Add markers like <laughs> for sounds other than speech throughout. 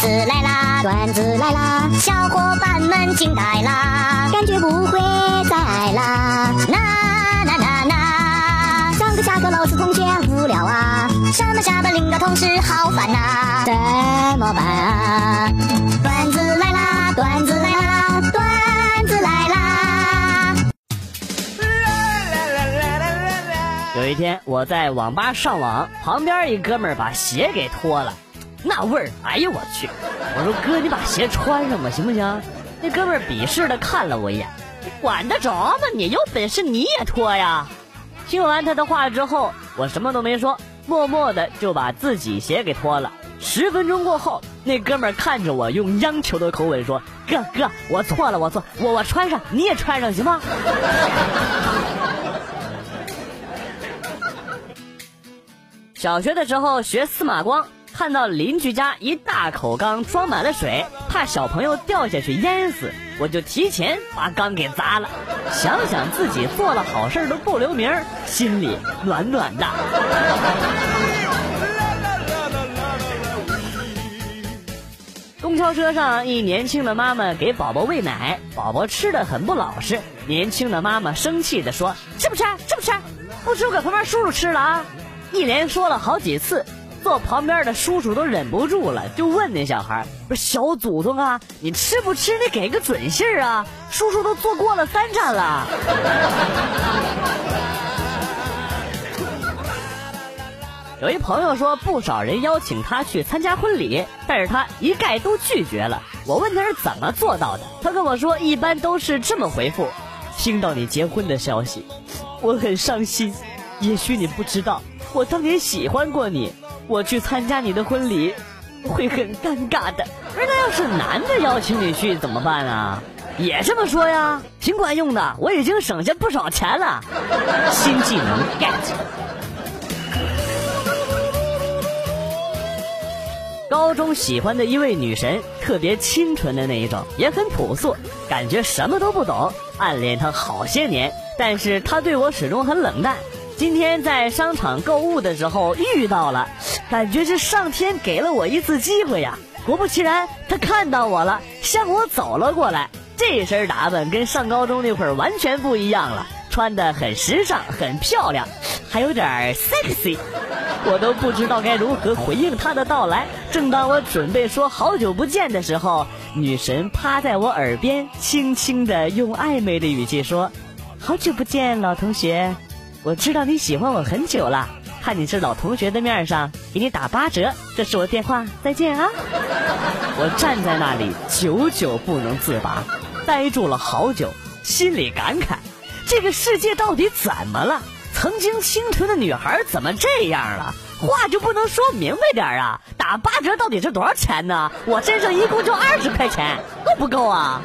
子来啦，段子来啦，小伙伴们惊呆啦，感觉不会再爱啦。那那那那，上课下课老师同学无聊啊，上班下班领导同事好烦呐，怎么办啊？段子来啦，段子来啦，段子来啦。有一天我在网吧上网，旁边一哥们儿把鞋给脱了，那味儿，哎呦我去！我说哥，你把鞋穿上吧，行不行？那哥们鄙视的看了我一眼，管得着吗？你有本事你也脱呀！听完他的话之后，我什么都没说，默默的就把自己鞋给脱了。十分钟过后，那哥们儿看着我，用央求的口吻说：“哥哥，我错了，我错，我我穿上，你也穿上，行吗？” <laughs> 小学的时候学司马光，看到邻居家一大口缸装满了水，怕小朋友掉下去淹死，我就提前把缸给砸了。想想自己做了好事都不留名，心里暖暖的。公交车上，一年轻的妈妈给宝宝喂奶，宝宝吃的很不老实。年轻的妈妈生气的说：“吃不吃？吃不吃？不吃，我给旁边叔叔吃了啊！”一连说了好几次，坐旁边的叔叔都忍不住了，就问那小孩：“不是小祖宗啊，你吃不吃？你给个准信儿啊！叔叔都坐过了三站了。<laughs> ”有一朋友说，不少人邀请他去参加婚礼，但是他一概都拒绝了。我问他是怎么做到的，他跟我说，一般都是这么回复：听到你结婚的消息，我很伤心。也许你不知道，我当年喜欢过你，我去参加你的婚礼会很尴尬的。而那要是男的邀请你去怎么办啊？也这么说呀，挺管用的，我已经省下不少钱了。新技能 get。高中喜欢的一位女神，特别清纯的那一种，也很朴素，感觉什么都不懂，暗恋她好些年，但是她对我始终很冷淡。今天在商场购物的时候遇到了，感觉是上天给了我一次机会呀。果不其然，他看到我了，向我走了过来。这身打扮跟上高中那会儿完全不一样了，穿的很时尚，很漂亮，还有点 sexy。我都不知道该如何回应他的到来。正当我准备说好久不见的时候，女神趴在我耳边，轻轻的用暧昧的语气说：“好久不见，老同学，我知道你喜欢我很久了。看你是老同学的面上，给你打八折。这是我电话，再见啊！”我站在那里，久久不能自拔，呆住了好久，心里感慨：这个世界到底怎么了？曾经清纯的女孩怎么这样了？话就不能说明白点啊？打八折到底是多少钱呢？我身上一共就二十块钱，够不够啊？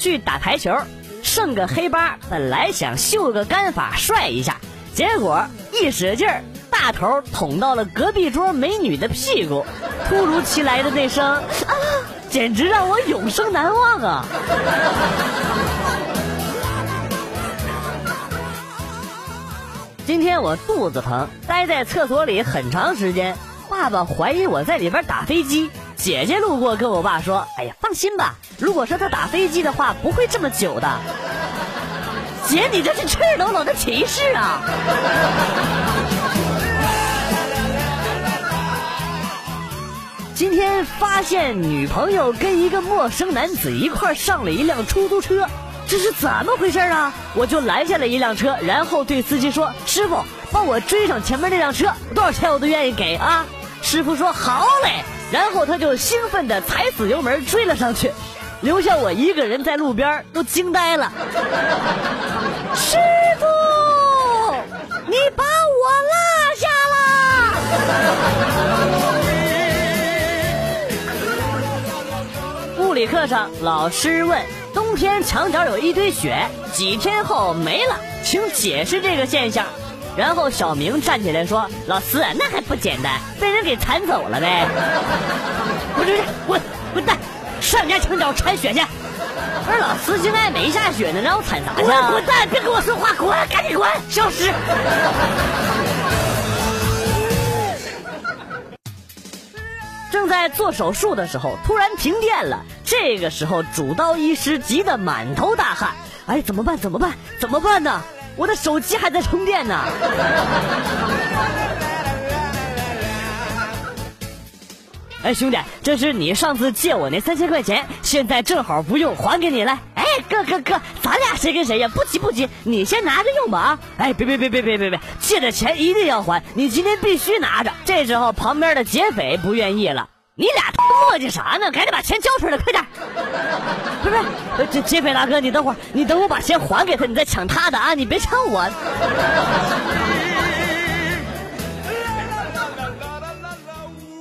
去打台球，剩个黑八，本来想秀个杆法帅一下，结果一使劲儿，大头捅到了隔壁桌美女的屁股，突如其来的那声啊！简直让我永生难忘啊！今天我肚子疼，待在厕所里很长时间。爸爸怀疑我在里边打飞机。姐姐路过跟我爸说：“哎呀，放心吧，如果说他打飞机的话，不会这么久的。”姐，你这是赤裸裸的歧视啊！今天发现女朋友跟一个陌生男子一块上了一辆出租车，这是怎么回事啊？我就拦下了一辆车，然后对司机说：“师傅，帮我追上前面那辆车，多少钱我都愿意给啊！”师傅说：“好嘞。”然后他就兴奋地踩死油门追了上去，留下我一个人在路边都惊呆了。<laughs> 师傅，你把我落下了。物理课上，老师问：冬天墙角有一堆雪，几天后没了，请解释这个现象。然后小明站起来说老师那还不简单被人给铲走了呗。滚出去滚滚蛋上家墙角铲雪去。不是老师现在没下雪呢让我铲啥去滚蛋别跟我说话滚赶紧滚消失。<laughs> 正在做手术的时候突然停电了。这个时候主刀医师急得满头大汗。哎怎么办？怎么办？怎么办呢？我的手机还在充电呢。<laughs> 哎，兄弟，这是你上次借我那三千块钱，现在正好不用，还给你来。哎，哥哥哥，咱俩谁跟谁呀？不急不急，你先拿着用吧啊！哎，别别别别别别别，借的钱一定要还，你今天必须拿着。这时候旁边的劫匪不愿意了，你俩磨叽啥呢？赶紧把钱交出来，快点！不是，这劫匪大哥，你等会儿，你等我把钱还给他，你再抢他的啊！你别抢我。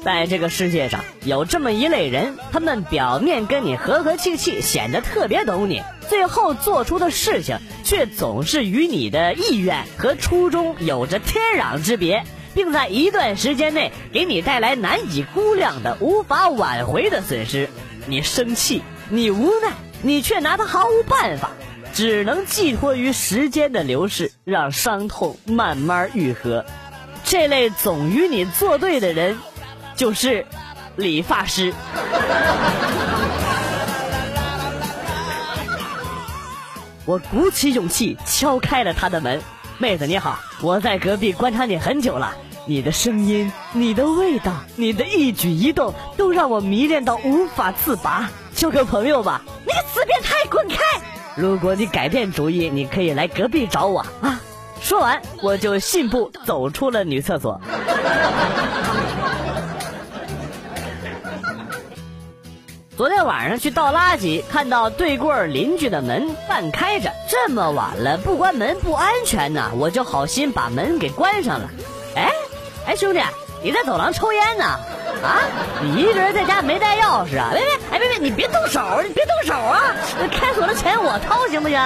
在这个世界上有这么一类人，他们表面跟你和和气气，显得特别懂你，最后做出的事情却总是与你的意愿和初衷有着天壤之别，并在一段时间内给你带来难以估量的、无法挽回的损失。你生气，你无奈，你却拿他毫无办法，只能寄托于时间的流逝，让伤痛慢慢愈合。这类总与你作对的人。就是理发师。<laughs> 我鼓起勇气敲开了他的门，妹子你好，我在隔壁观察你很久了，你的声音、你的味道、你的一举一动都让我迷恋到无法自拔，交个朋友吧。你个死变态，滚开！如果你改变主意，你可以来隔壁找我啊。说完，我就信步走出了女厕所。昨天晚上去倒垃圾，看到对过邻居的门半开着，这么晚了不关门不安全呐，我就好心把门给关上了。哎，哎，兄弟，你在走廊抽烟呢？啊，你一个人在家没带钥匙啊？别别，哎别别，你别动手，你别动手啊！开锁的钱我掏行不行？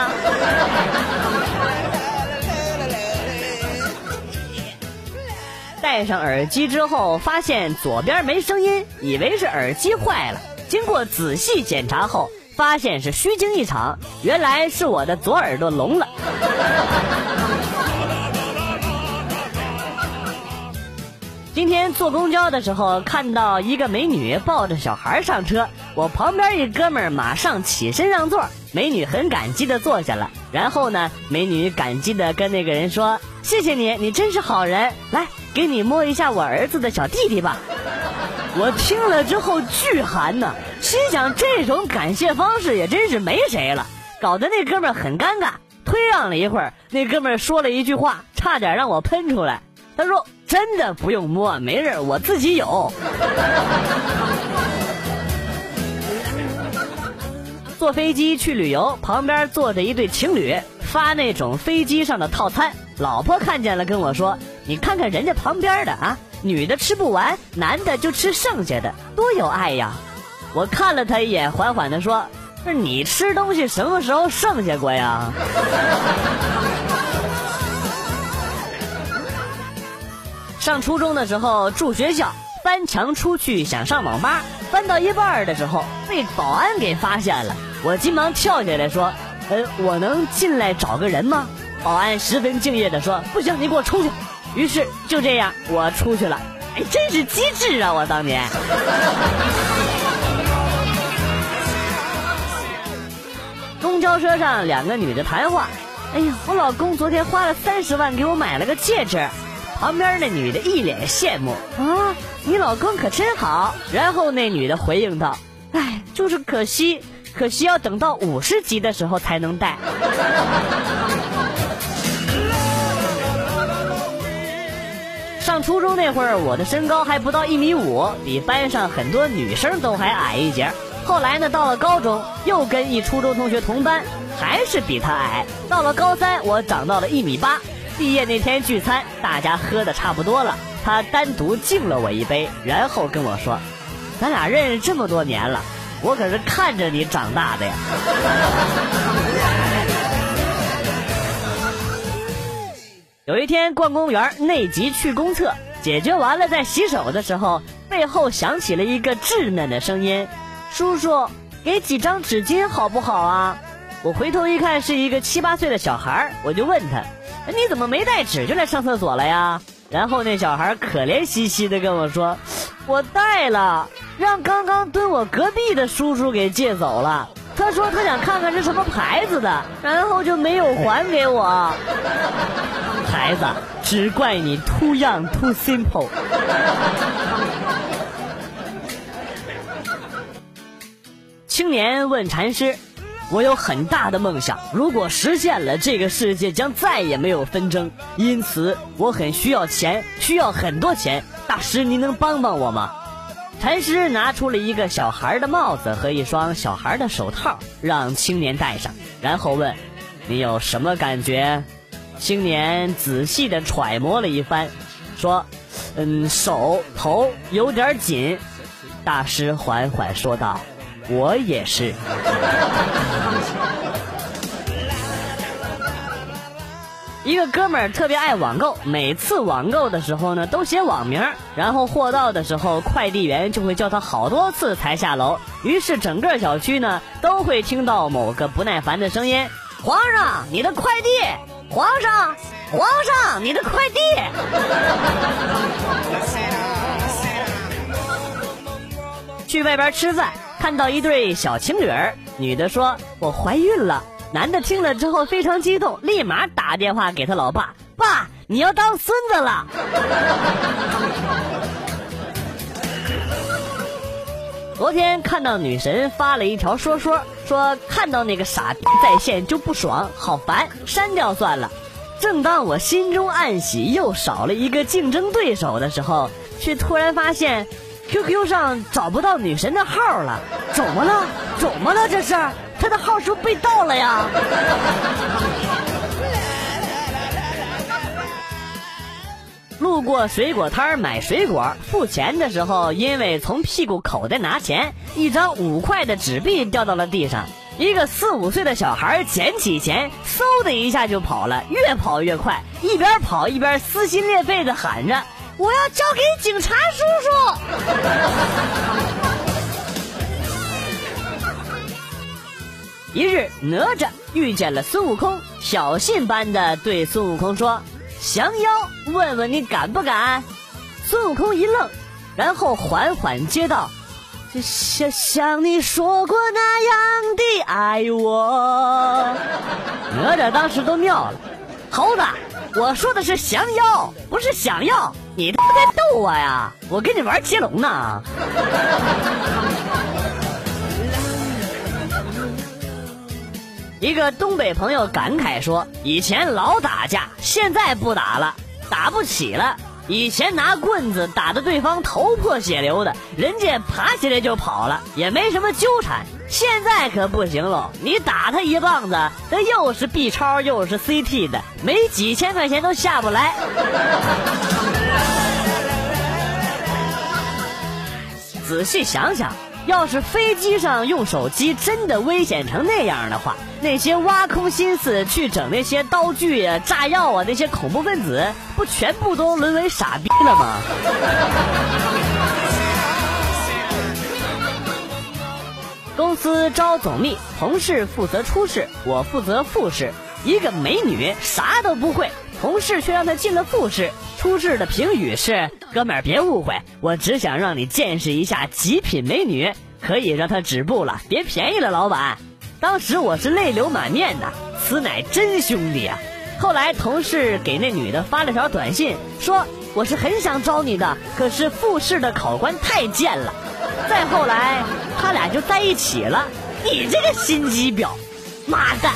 戴上耳机之后，发现左边没声音，以为是耳机坏了。经过仔细检查后，发现是虚惊一场，原来是我的左耳朵聋了。<laughs> 今天坐公交的时候，看到一个美女抱着小孩上车，我旁边一哥们儿马上起身让座，美女很感激的坐下了。然后呢，美女感激的跟那个人说：“谢谢你，你真是好人，来给你摸一下我儿子的小弟弟吧。”我听了之后巨寒呐，心想这种感谢方式也真是没谁了，搞得那哥们很尴尬，推让了一会儿，那哥们说了一句话，差点让我喷出来。他说：“真的不用摸，没事，我自己有。<laughs> ”坐飞机去旅游，旁边坐着一对情侣，发那种飞机上的套餐，老婆看见了跟我说：“你看看人家旁边的啊。”女的吃不完，男的就吃剩下的，多有爱呀！我看了他一眼，缓缓的说：“是你吃东西什么时候剩下过呀？” <laughs> 上初中的时候住学校，翻墙出去想上网吧，翻到一半的时候被保安给发现了，我急忙跳下来说：“呃，我能进来找个人吗？”保安十分敬业的说：“不行，你给我出去。”于是就这样，我出去了。哎，真是机智啊！我当年。公交车上，两个女的谈话。哎呀，我老公昨天花了三十万给我买了个戒指。旁边那女的一脸羡慕啊，你老公可真好。然后那女的回应道：“哎，就是可惜，可惜要等到五十级的时候才能戴。”上初中那会儿，我的身高还不到一米五，比班上很多女生都还矮一截。后来呢，到了高中，又跟一初中同学同班，还是比他矮。到了高三，我长到了一米八。毕业那天聚餐，大家喝的差不多了，他单独敬了我一杯，然后跟我说：“咱俩认识这么多年了，我可是看着你长大的呀。”有一天逛公园，内急去公厕，解决完了，在洗手的时候，背后响起了一个稚嫩的声音：“叔叔，给几张纸巾好不好啊？”我回头一看，是一个七八岁的小孩，我就问他：“你怎么没带纸就来上厕所了呀？”然后那小孩可怜兮兮的跟我说：“我带了，让刚刚蹲我隔壁的叔叔给借走了。他说他想看看是什么牌子的，然后就没有还给我。孩子，只怪你 too young too simple。青年问禅师：“我有很大的梦想，如果实现了，这个世界将再也没有纷争。因此，我很需要钱，需要很多钱。大师，您能帮帮我吗？”禅师拿出了一个小孩的帽子和一双小孩的手套，让青年戴上，然后问：“你有什么感觉？”青年仔细的揣摩了一番，说：“嗯，手头有点紧。”大师缓缓说道：“我也是。<laughs> ”一个哥们儿特别爱网购，每次网购的时候呢，都写网名，然后货到的时候，快递员就会叫他好多次才下楼。于是整个小区呢，都会听到某个不耐烦的声音：“皇上，你的快递！皇上，皇上，你的快递！” <laughs> 去外边吃饭，看到一对小情侣儿，女的说：“我怀孕了。”男的听了之后非常激动，立马打电话给他老爸：“爸，你要当孙子了。” <laughs> 昨天看到女神发了一条说说，说看到那个傻逼在线就不爽，好烦，删掉算了。正当我心中暗喜，又少了一个竞争对手的时候，却突然发现 QQ 上找不到女神的号了，怎么了？怎么了？这是？她的号是不是被盗了呀？路过水果摊买水果，付钱的时候，因为从屁股口袋拿钱，一张五块的纸币掉到了地上。一个四五岁的小孩捡起钱，嗖的一下就跑了，越跑越快，一边跑一边撕心裂肺的喊着：“我要交给警察叔叔！” <laughs> 一日，哪吒遇见了孙悟空，挑衅般的对孙悟空说：“降妖，问问你敢不敢？”孙悟空一愣，然后缓缓接道：“像像你说过那样的爱我。”哪吒当时都尿了，猴子，我说的是降妖，不是想要，你他妈在逗我呀？我跟你玩接龙呢。一个东北朋友感慨说：“以前老打架，现在不打了，打不起了。以前拿棍子打的对方头破血流的，人家爬起来就跑了，也没什么纠缠。现在可不行喽，你打他一棒子，他又是 B 超又是 CT 的，没几千块钱都下不来。仔细想想。”要是飞机上用手机真的危险成那样的话，那些挖空心思去整那些刀具啊、炸药啊，那些恐怖分子不全部都沦为傻逼了吗？<laughs> 公司招总秘，同事负责出事，我负责复试。一个美女啥都不会，同事却让他进了复试。出事的评语是：哥们儿别误会，我只想让你见识一下极品美女，可以让她止步了，别便宜了老板。当时我是泪流满面的，此乃真兄弟啊！后来同事给那女的发了条短信，说我是很想招你的，可是复试的考官太贱了。再后来他俩就在一起了。你这个心机婊，妈的！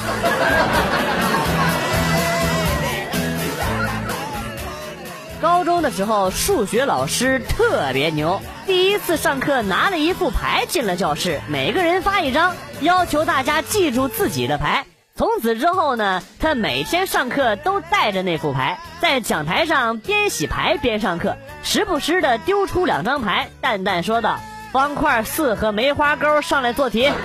高中的时候，数学老师特别牛。第一次上课，拿了一副牌进了教室，每个人发一张，要求大家记住自己的牌。从此之后呢，他每天上课都带着那副牌，在讲台上边洗牌边上课，时不时的丢出两张牌，淡淡说道：“方块四和梅花勾上来做题。<laughs> ”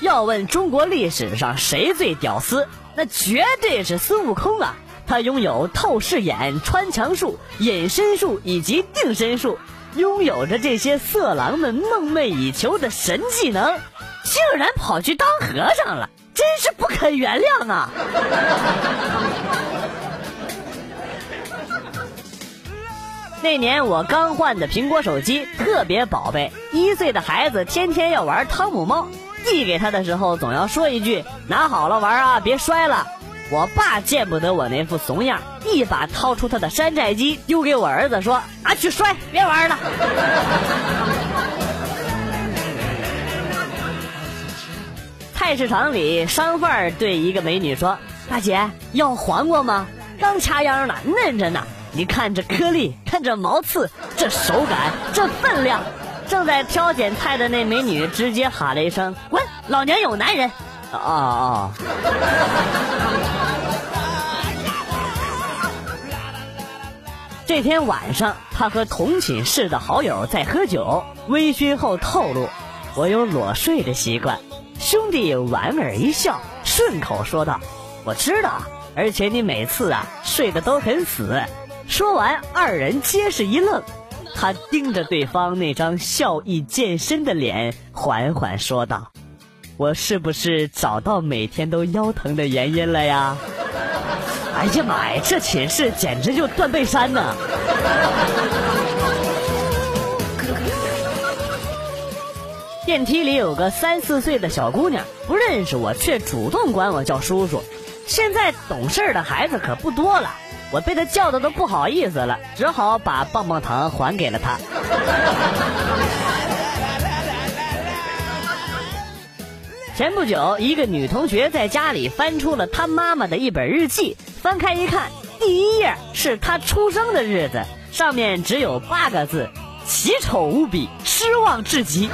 要问中国历史上谁最屌丝？那绝对是孙悟空啊！他拥有透视眼、穿墙术、隐身术以及定身术，拥有着这些色狼们梦寐以求的神技能，竟然跑去当和尚了，真是不可原谅啊！<laughs> 那年我刚换的苹果手机特别宝贝，一岁的孩子天天要玩汤姆猫，递给他的时候总要说一句“拿好了玩啊，别摔了”。我爸见不得我那副怂样，一把掏出他的山寨机丢给我儿子，说：“拿去摔，别玩了。<laughs> ”菜市场里，商贩对一个美女说：“大姐，要黄瓜吗？刚掐秧呢，嫩着呢。你看这颗粒，看这毛刺，这手感，这分量。”正在挑拣菜的那美女直接喊了一声：“滚！老娘有男人！”啊啊！这天晚上，他和同寝室的好友在喝酒，微醺后透露：“我有裸睡的习惯。”兄弟莞尔一笑，顺口说道：“我知道，而且你每次啊睡得都很死。”说完，二人皆是一愣。他盯着对方那张笑意渐深的脸，缓缓说道：“我是不是找到每天都腰疼的原因了呀？”哎呀妈呀，这寝室简直就断背山呐！电梯里有个三四岁的小姑娘，不认识我，却主动管我叫叔叔。现在懂事的孩子可不多了，我被他叫的都不好意思了，只好把棒棒糖还给了他。<laughs> 前不久，一个女同学在家里翻出了她妈妈的一本日记，翻开一看，第一页是她出生的日子，上面只有八个字。奇丑无比，失望至极。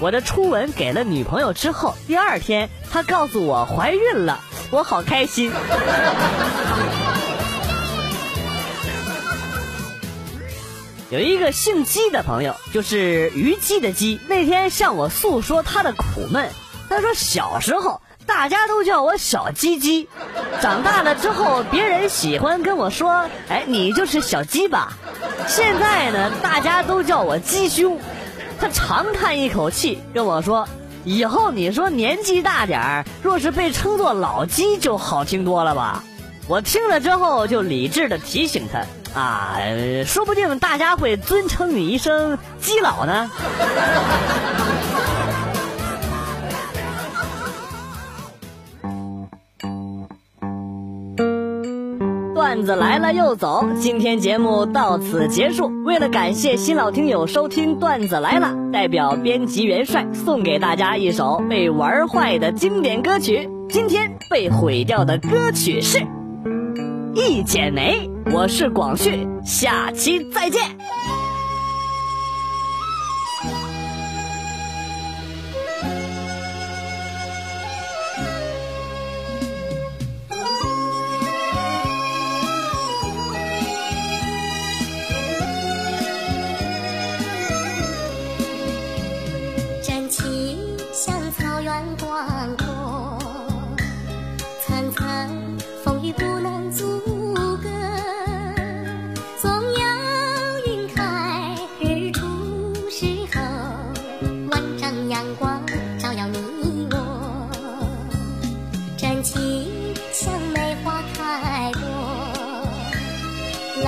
我的初吻给了女朋友之后，第二天她告诉我怀孕了，我好开心。有一个姓姬的朋友，就是虞姬的姬，那天向我诉说他的苦闷。他说小时候。大家都叫我小鸡鸡，长大了之后，别人喜欢跟我说：“哎，你就是小鸡吧。”现在呢，大家都叫我鸡兄。他长叹一口气，跟我说：“以后你说年纪大点儿，若是被称作老鸡，就好听多了吧？”我听了之后，就理智的提醒他：“啊，说不定大家会尊称你一声鸡老呢。”段子来了又走，今天节目到此结束。为了感谢新老听友收听段子来了，代表编辑元帅送给大家一首被玩坏的经典歌曲。今天被毁掉的歌曲是《一剪梅》。我是广旭，下期再见。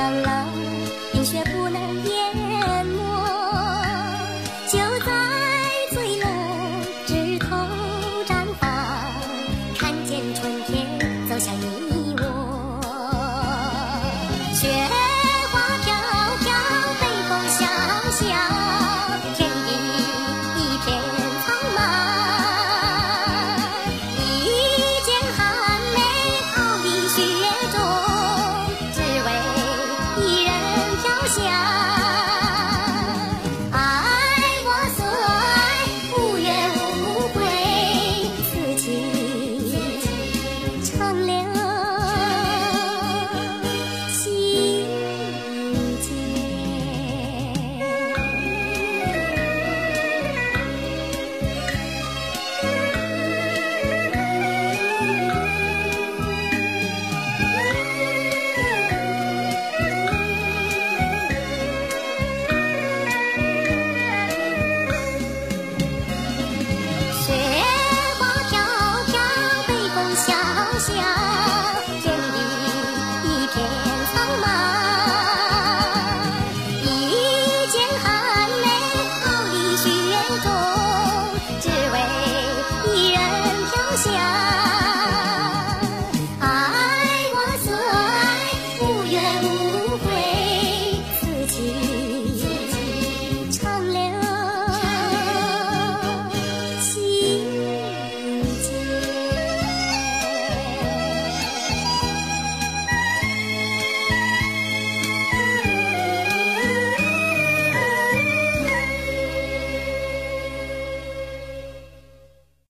到老，冰雪不。